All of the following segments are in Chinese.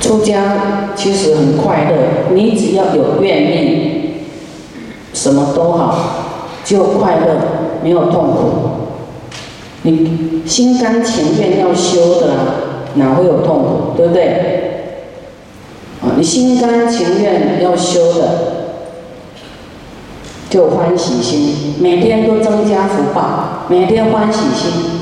出家其实很快乐，你只要有愿意，什么都好，就快乐，没有痛苦。你心甘情愿要修的，哪会有痛苦？对不对？啊，你心甘情愿要修的。就欢喜心，每天都增加福报，每天欢喜心。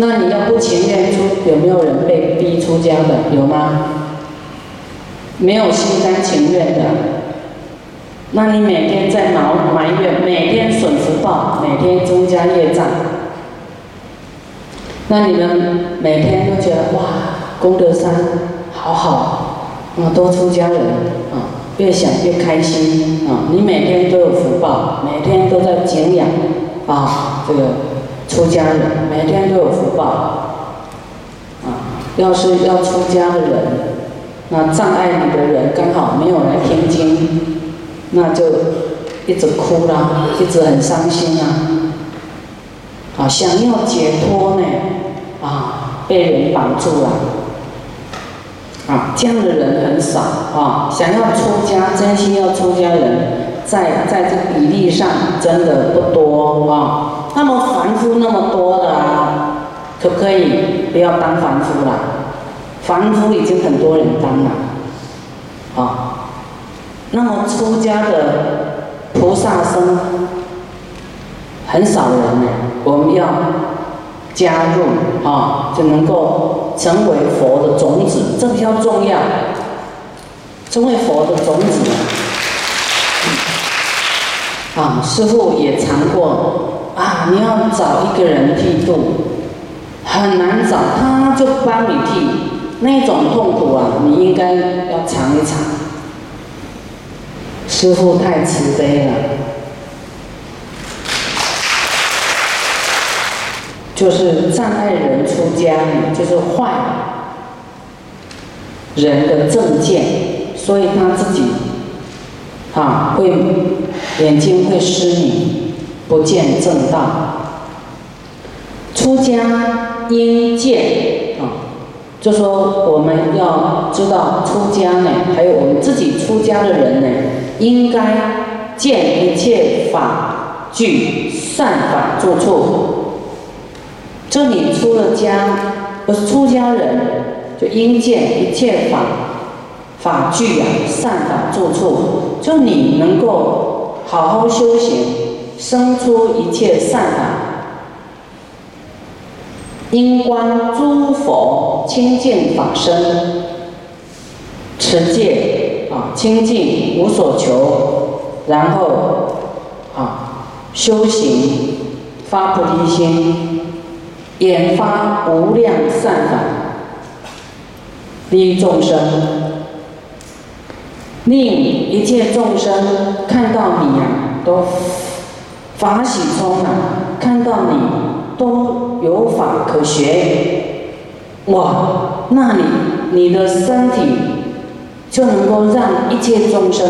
那你要不情愿出，有没有人被逼出家的？有吗？没有心甘情愿的。那你每天在埋埋怨，每天损福报，每天增加业障。那你们每天都觉得哇，功德山好好，啊，多出家人啊。越想越开心啊！你每天都有福报，每天都在敬仰啊，这个出家人每天都有福报啊。要是要出家的人，那障碍你的人刚好没有来听经，那就一直哭啦，一直很伤心啊。啊，想要解脱呢，啊，被人绑住了。啊，这样的人很少啊！想要出家，真心要出家人，在在这比例上真的不多啊。那么凡夫那么多的啊，可不可以不要当凡夫了？凡夫已经很多人当了啊。那么出家的菩萨僧很少人呢，我们要加入啊，就能够。成为佛的种子，这比较重要。成为佛的种子啊，师傅也尝过啊。你要找一个人剃度，很难找，他就帮你剃，那种痛苦啊，你应该要尝一尝。师傅太慈悲了。就是障碍人出家，就是坏人的正见，所以他自己啊会眼睛会失明，不见正道。出家应见啊，就说我们要知道出家呢，还有我们自己出家的人呢，应该见一切法具善法住处。就你出了家，不是出家人，就应见一切法法具啊，善法住处。就你能够好好修行，生出一切善法，应观诸佛清净法身，持戒啊，清净无所求，然后啊，修行发菩提心。演发无量善法，利益众生，令一切众生看到你呀，都法喜充满；看到你都有法可学，哇！那你你的身体就能够让一切众生，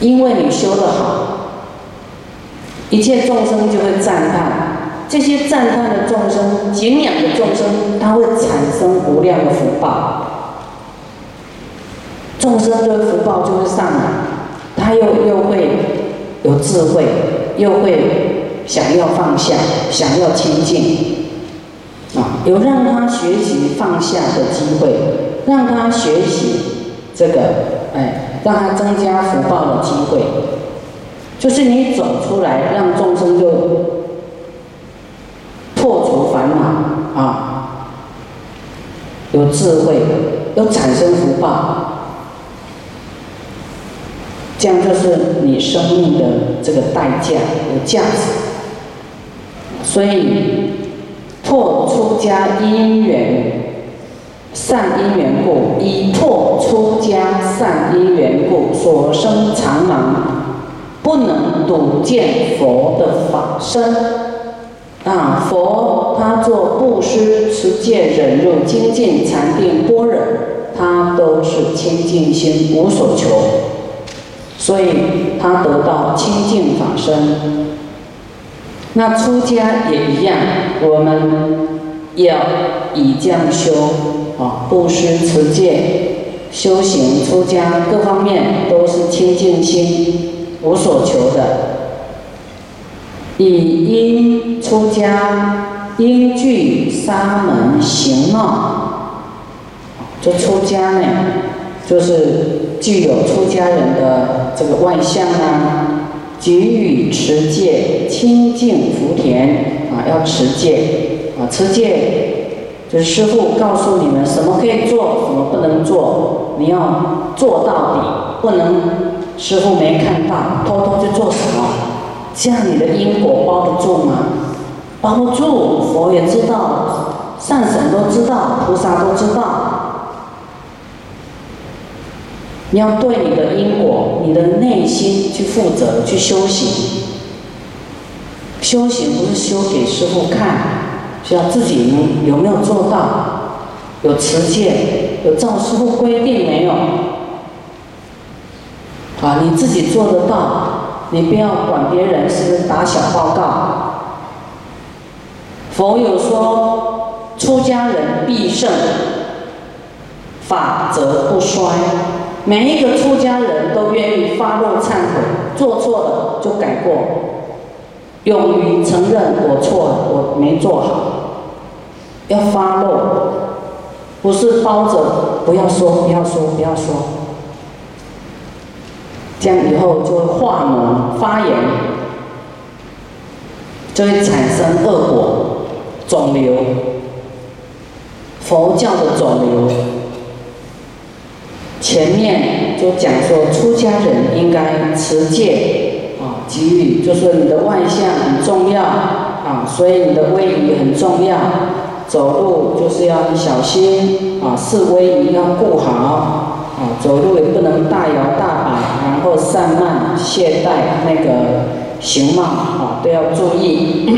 因为你修得好。一切众生就会赞叹，这些赞叹的众生、敬仰的众生，他会产生无量的福报。众生的福报就会上来，他又又会有智慧，又会想要放下，想要清净，啊，有让他学习放下的机会，让他学习这个，哎，让他增加福报的机会。就是你走出来，让众生就破除烦恼啊，有智慧，又产生福报，这样就是你生命的这个代价有价值。所以破出家因缘善因缘故，以破出家善因缘故所生长芒。不能睹见佛的法身啊！佛他做布施、持戒、忍辱、精进、禅定、般若，他都是清净心，无所求，所以他得到清净法身。那出家也一样，我们要以降修啊，布施、持戒、修行、出家各方面都是清净心，无所求的。以因出家，因具沙门行貌，这出家呢，就是具有出家人的这个外相啊，给予持戒，清净福田啊，要持戒啊，持戒就是师父告诉你们什么可以做，什么不能做，你要做到底，不能师父没看到，偷偷去做什么。这样你的因果包得住吗？包不住，佛也知道，善神都知道，菩萨都知道。你要对你的因果、你的内心去负责，去修行。修行不是修给师傅看，需要自己有没有做到？有持戒，有照师傅规定没有？啊，你自己做得到。你不要管别人是不是打小报告。佛有说，出家人必胜，法则不衰。每一个出家人都愿意发露忏悔，做错了就改过，勇于承认我错了，我没做好，要发露，不是包着不要说，不要说，不要说。这样以后就会化脓发炎，就会产生恶果，肿瘤。佛教的肿瘤，前面就讲说，出家人应该持戒啊，给予，就说你的外相很重要啊，所以你的威仪很重要，走路就是要小心啊，示威仪要顾好。啊，走路也不能大摇大摆，然后散漫懈怠，那个形貌啊都要注意。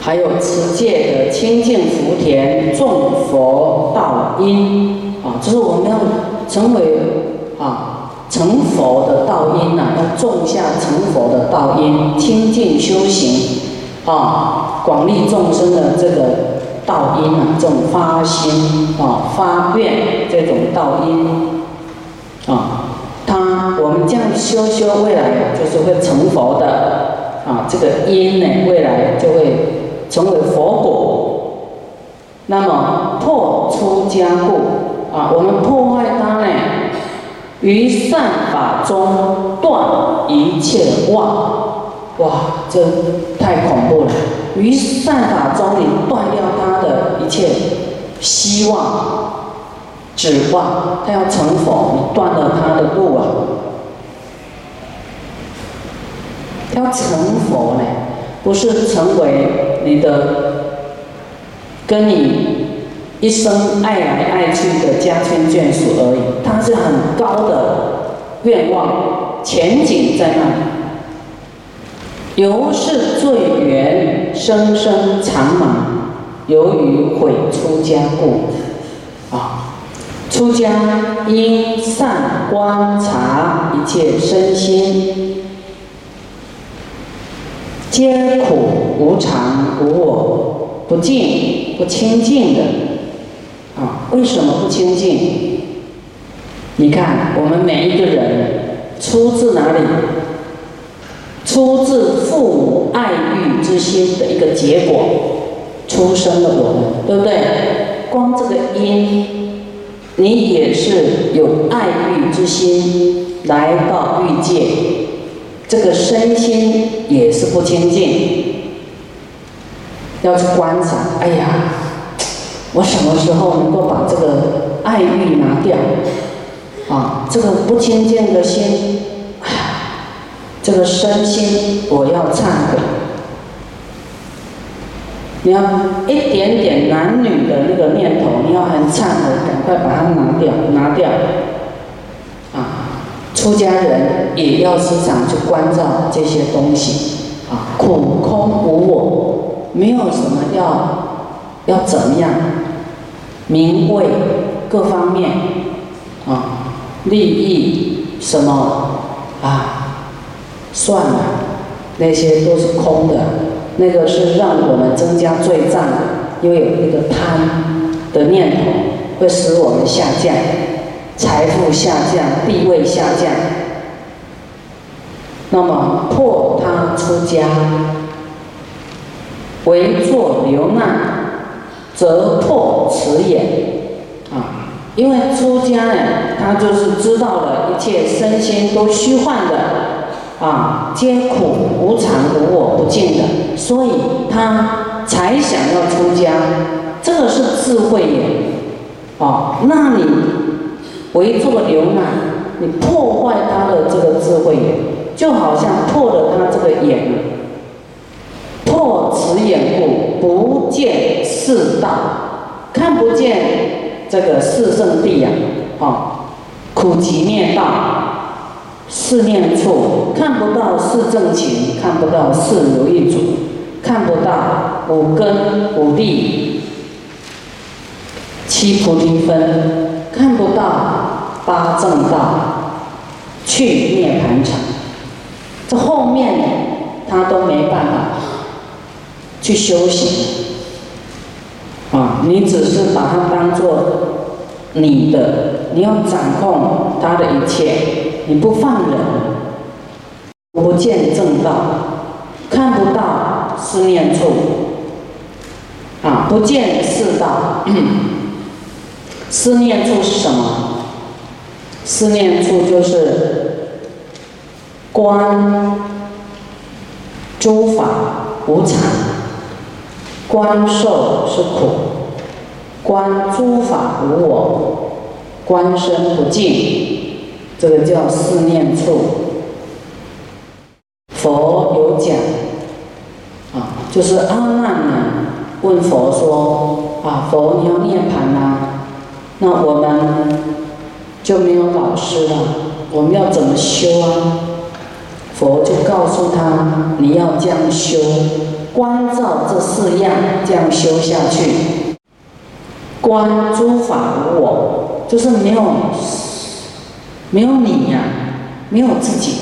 还有持戒的清净福田种佛道因啊，就是我们要成为啊成佛的道因呐，要种下成佛的道因，清净修行啊，广利众生的这个。道因啊，这种发心啊、发愿这种道因啊，他我们这样修修，未来就是会成佛的啊。这个因呢，未来就会成为佛果。那么破出家故啊，我们破坏它呢，于善法中断一切妄。哇，这太恐怖了！于善法中，你断掉他的一切希望、指望，他要成佛，你断了他的路啊！要成佛呢，不是成为你的跟你一生爱来爱去的家亲眷属而已，他是很高的愿望，前景在那里。由是罪缘生生长满，由于悔出家故，啊，出家应善观察一切身心，皆苦无常无我，不净不清净的，为什么不清净？你看我们每一个人出自哪里？出自父母爱欲之心的一个结果，出生了我们，对不对？光这个因，你也是有爱欲之心来到欲界，这个身心也是不清净，要去观察。哎呀，我什么时候能够把这个爱欲拿掉？啊，这个不清净的心。这个身心，我要忏悔。你要一点点男女的那个念头，你要很忏悔，赶快把它拿掉，拿掉。啊，出家人也要时常去关照这些东西。啊，苦空无我，没有什么要要怎么样，名位各方面，啊，利益什么啊？算了，那些都是空的，那个是让我们增加罪障的，因为有那个贪的念头，会使我们下降，财富下降，地位下降。那么破他出家，为作流难，则破此也。啊，因为出家呢，他就是知道了一切身心都虚幻的，啊，皆苦无常无我不净的，所以他才想要出家。这个是智慧也。啊，那你为作流难，你破坏他的这个智慧也。就好像破了他这个眼，破此眼故不见世道，看不见这个四圣谛呀，啊，苦集灭道，四念处看不到四正情，看不到四如意主，看不到五根五力，七菩提分，看不到八正道，去涅盘场。这后面他都没办法去修行啊！你只是把它当做你的，你要掌控他的一切，你不放人，不见正道，看不到思念处啊，不见世道。思念处是什么？思念处就是。观诸法无常，观受是苦；观诸法无我，观身不净，这个叫四念处。佛有讲啊，就是阿难呢问佛说：“啊，佛你要涅盘呐，那我们就没有老师了，我们要怎么修啊？”佛就告诉他：“你要这样修，观照这四样，这样修下去。观诸法无我，就是没有没有你呀，没有自己。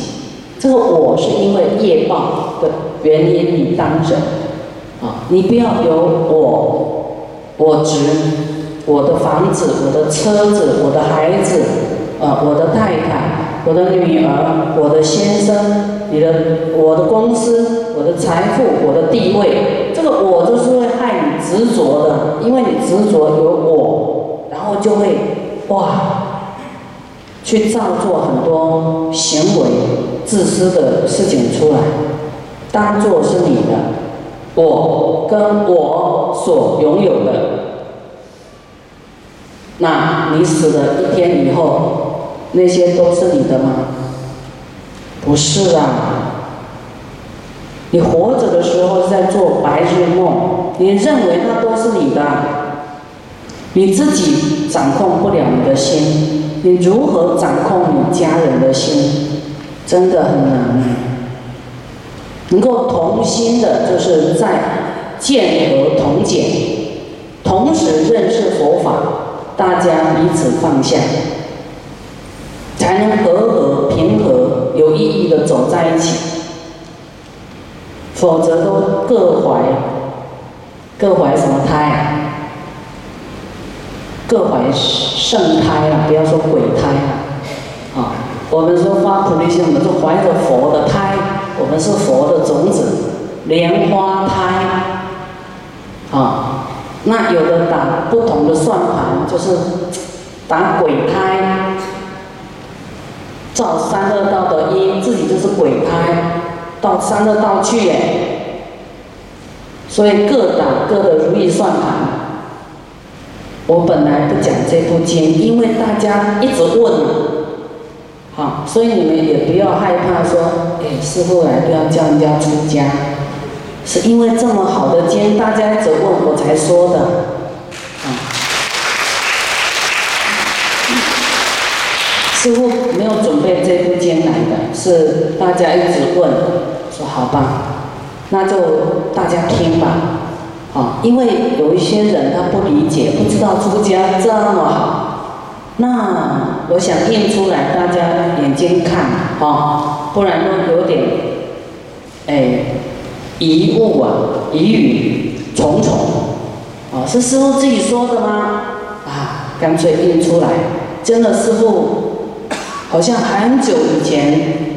这个我是因为业报的原因，你当人啊，你不要有我，我执，我的房子，我的车子，我的孩子，啊，我的太太。”我的女儿，我的先生，你的，我的公司，的财富，我的地位，这个我都是会害你执着的，因为你执着有我，然后就会哇，去造作很多行为自私的事情出来，当做是你的，我跟我所拥有的，那你死了一天以后。那些都是你的吗？不是啊！你活着的时候在做白日梦，你认为那都是你的，你自己掌控不了你的心，你如何掌控你家人的心？真的很难。能够同心的，就是在见和同解，同时认识佛法，大家彼此放下。才能和和平和有意义的走在一起，否则都各怀各怀什么胎？各怀圣胎啊！不要说鬼胎啊！啊，我们说发菩提心，我们是怀着佛的胎，我们是佛的种子，莲花胎啊。那有的打不同的算盘，就是打鬼胎。造三恶道的因，自己就是鬼胎，到三恶道去耶。所以各打各的如意算盘。我本来不讲这部经，因为大家一直问，好，所以你们也不要害怕说，哎，师傅来不要叫人家出家，是因为这么好的经，大家一直问我才说的。啊师傅没有准备这部经来的，是大家一直问，好吧，那就大家听吧，啊，因为有一些人他不理解，不知道出家这么好，那我想印出来，大家眼睛看，啊，不然都有点，哎，疑物啊，疑语重重，啊，是师傅自己说的吗？啊，干脆印出来，真的师傅好像很久以前，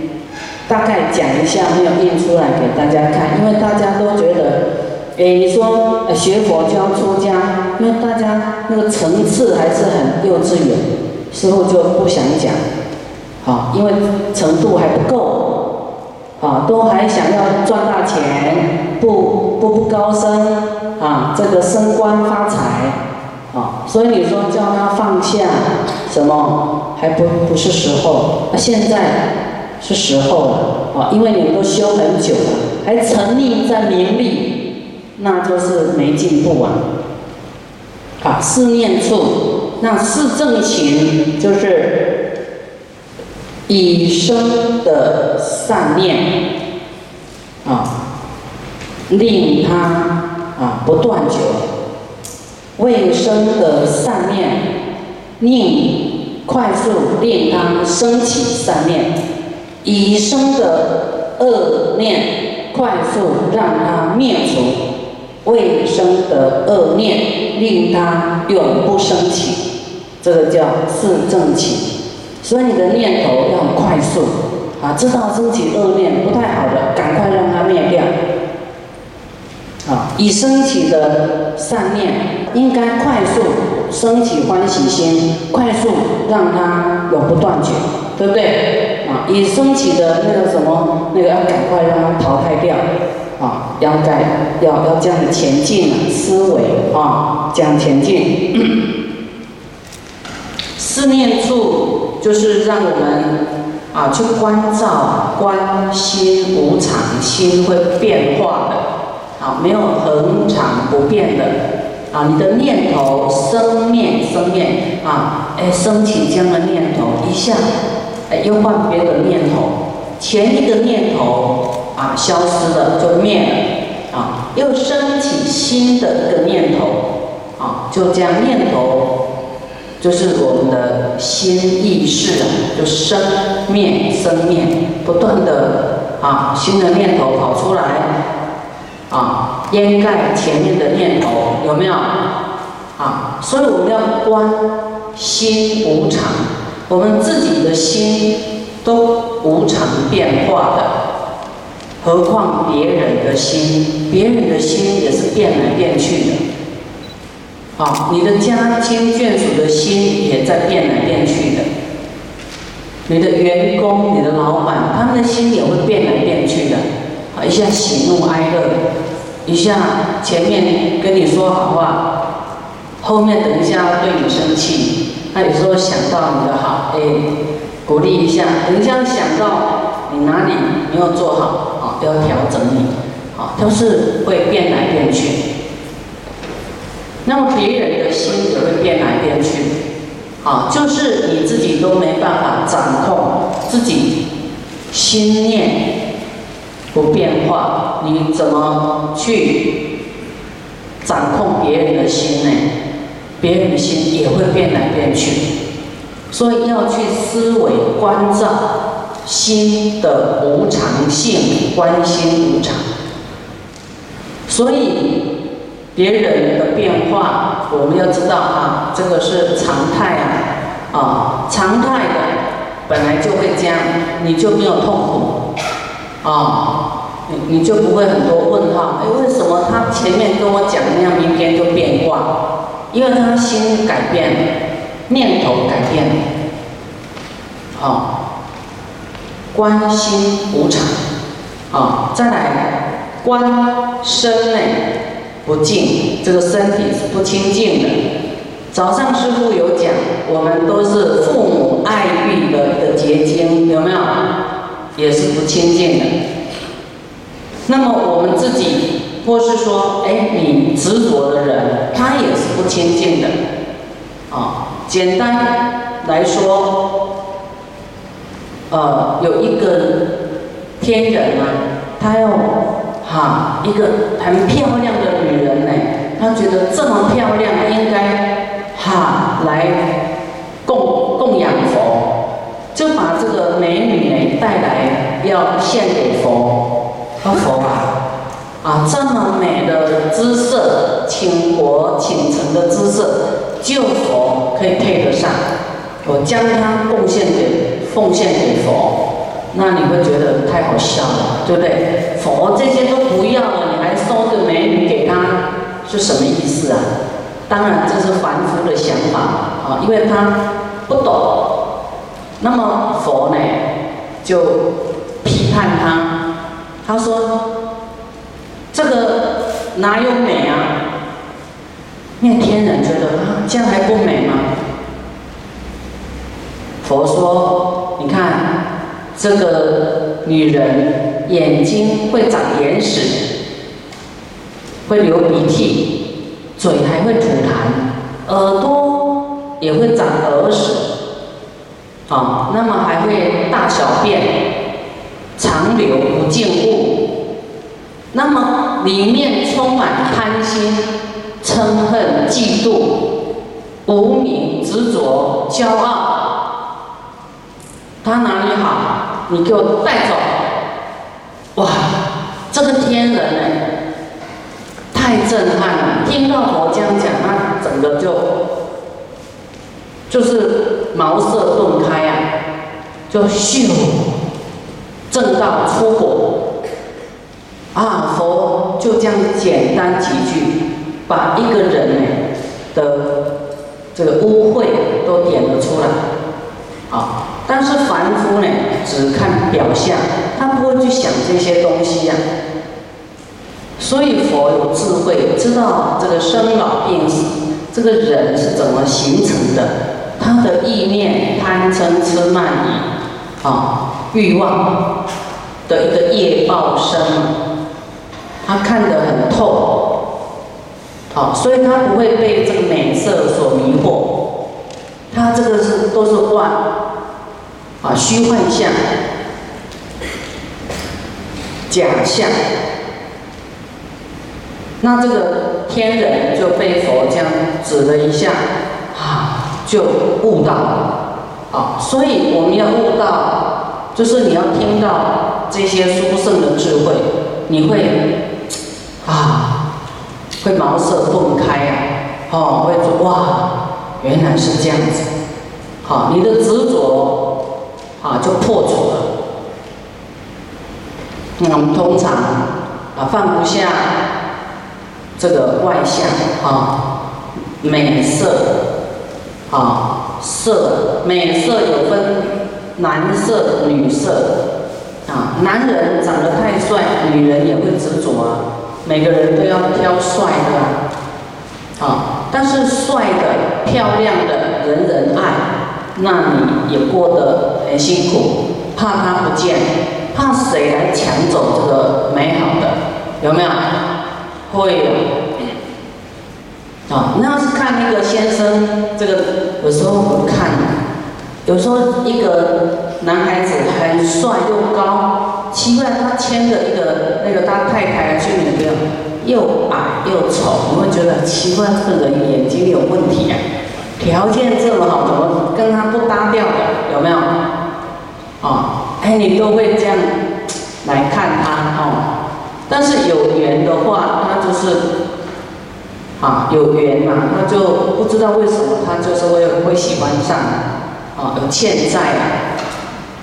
大概讲一下，没有印出来给大家看，因为大家都觉得，哎，你说学佛就要出家，因为大家那个层次还是很幼稚园，师傅就不想讲，好，因为程度还不够。啊，都还想要赚大钱，步步步高升，啊，这个升官发财，啊，所以你说叫他放下什么，还不不是时候，那现在是时候了，啊，因为你们都修很久了，还沉溺在名利，那就是没进步啊。啊，四念处，那四正勤就是。以生的善念啊，令他啊不断绝；未生的善念，令快速令他升起善念；已生的恶念，快速让他灭除；未生的恶念，令他永不升起。这个叫四正起。所以你的念头要快速，啊，知道升起恶念不太好的，赶快让它灭掉。啊，已升起的善念应该快速升起欢喜心，快速让它永不断绝，对不对？啊，已升起的那个什么，那个要赶快让它淘汰掉。啊，要改，要要这样的前进思维啊，这样前进。思念处就是让我们啊去关照、观心无常，心会变化的，啊没有恒常不变的，啊你的念头生灭生灭啊，哎升起这样的念头一下，哎又换别的念头，前一个念头啊消失了就灭了，啊又升起新的一个念头，啊就这样念头。就是我们的心意识啊，就生灭生灭，不断的啊，新的念头跑出来，啊，掩盖前面的念头，有没有？啊，所以我们要观心无常，我们自己的心都无常变化的，何况别人的心？别人的心也是变来变去的。啊，你的家亲眷属的心也在变来变去的。你的员工、你的老板，他们的心也会变来变去的。啊，一下喜怒哀乐，一下前面跟你说好话，后面等一下对你生气。那有时候想到你的好，哎，鼓励一下；等一下想到你哪里没有做好，啊，都要调整你。啊，都是会变来变去。那么别人的心也会变来变去，啊，就是你自己都没办法掌控自己心念不变化，你怎么去掌控别人的心呢？别人的心也会变来变去，所以要去思维关照心的无常性，观心无常，所以。别人的变化，我们要知道啊，这个是常态啊，啊，常态的，本来就会这样，你就没有痛苦，啊，你你就不会很多问号，哎，为什么他前面跟我讲那样，明天就变卦？因为他心改变了，念头改变了，啊，观心无常，啊，再来观身内。不净，这个身体是不清净的。早上师傅有讲，我们都是父母爱育的一个结晶，有没有？也是不清净的。那么我们自己，或是说，哎，你执着的人，他也是不清净的。啊，简单来说，呃，有一个天人啊，他要。哈，一个很漂亮的女人呢，他觉得这么漂亮，应该哈来供供养佛，就把这个美女呢带来，要献给佛。佛啊，啊，这么美的姿色，倾国倾城的姿色，就佛可以配得上。我将它贡献给奉献给佛，那你会觉得太好笑了，对不对？佛这些都不要了，你还收个美女给他，是什么意思啊？当然这是凡夫的想法啊，因为他不懂。那么佛呢，就批判他，他说：“又美啊？那天人觉得啊，这样还不美吗？”佛说：“你看，这个女人眼睛会长眼屎，会流鼻涕，嘴还会吐痰，耳朵也会长耳屎，啊，那么还会大小便，长流不净物，那么里面充满贪心、嗔恨、嫉妒、无名、执着、骄傲。”他哪里好？你给我带走！哇，这个天人呢，太震撼了！听到佛这样讲，他整个就就是茅塞顿开呀，就咻，正道出火啊！佛就这样简单几句，把一个人呢的这个污秽都点了出来，啊！但是凡夫呢，只看表象，他不会去想这些东西呀。所以佛有智慧，知道这个生老病死，这个人是怎么形成的，他的意念、贪嗔痴慢疑，啊，欲望的一个业报生，他看得很透，好，所以他不会被这个美色所迷惑，他这个是都是幻。啊，虚幻相、假象，那这个天人就被佛这样指了一下，啊，就悟到了。啊，所以我们要悟到，就是你要听到这些殊胜的智慧，你会啊，会茅塞顿开呀，哦，会说哇，原来是这样子，好，你的执着。啊，就破除了。那我们通常啊放不下这个外相啊，美色啊色，美色有分男色、女色啊。男人长得太帅，女人也会执着啊。每个人都要挑帅的啊，但是帅的、漂亮的，人人爱。那你也过得很辛苦，怕他不见，怕谁来抢走这个美好的，有没有？会有。啊，那要是看那个先生，这个有时候我看，有时候一个男孩子很帅又高，奇怪他牵着一个那个他太太去那边，又矮又丑，你会觉得奇怪，这个人眼睛有问题啊。条件这么好，怎么跟他不搭调的？有没有？啊，哎，你都会这样来看他哦。但是有缘的话，他就是啊，有缘嘛，他就不知道为什么他就是会会喜欢上啊，有欠债啊，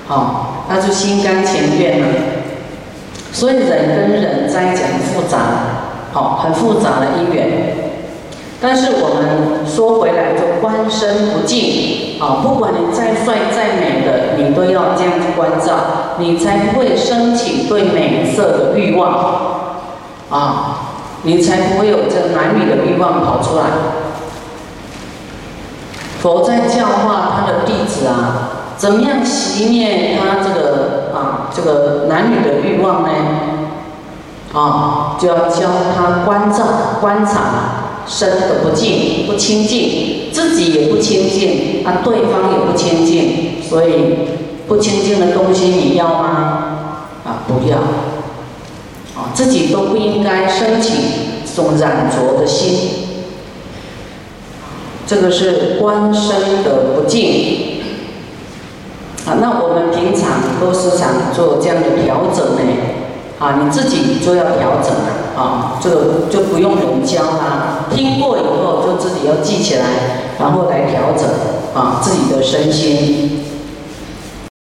好，他就心甘情愿了。所以人跟人在讲复杂，好，很复杂的因缘。但是我们说回来，就观身不净啊！不管你再帅再美的，你都要这样去关照，你才不会升起对美色的欲望啊！你才不会有这男女的欲望跑出来。佛在教化他的弟，怎么样熄灭他这个啊这个男女的欲望呢？啊，就要教他观照观察。身的不净，不清净，自己也不清净，啊，对方也不清净，所以不清净的东西你要吗？啊，不要，啊，自己都不应该升起这种染浊的心。这个是观身的不净。啊，那我们平常都是想做这样的调整呢，啊，你自己就要调整了。啊，这个就不用人教啦，听过以后就自己要记起来，然后来调整啊自己的身心。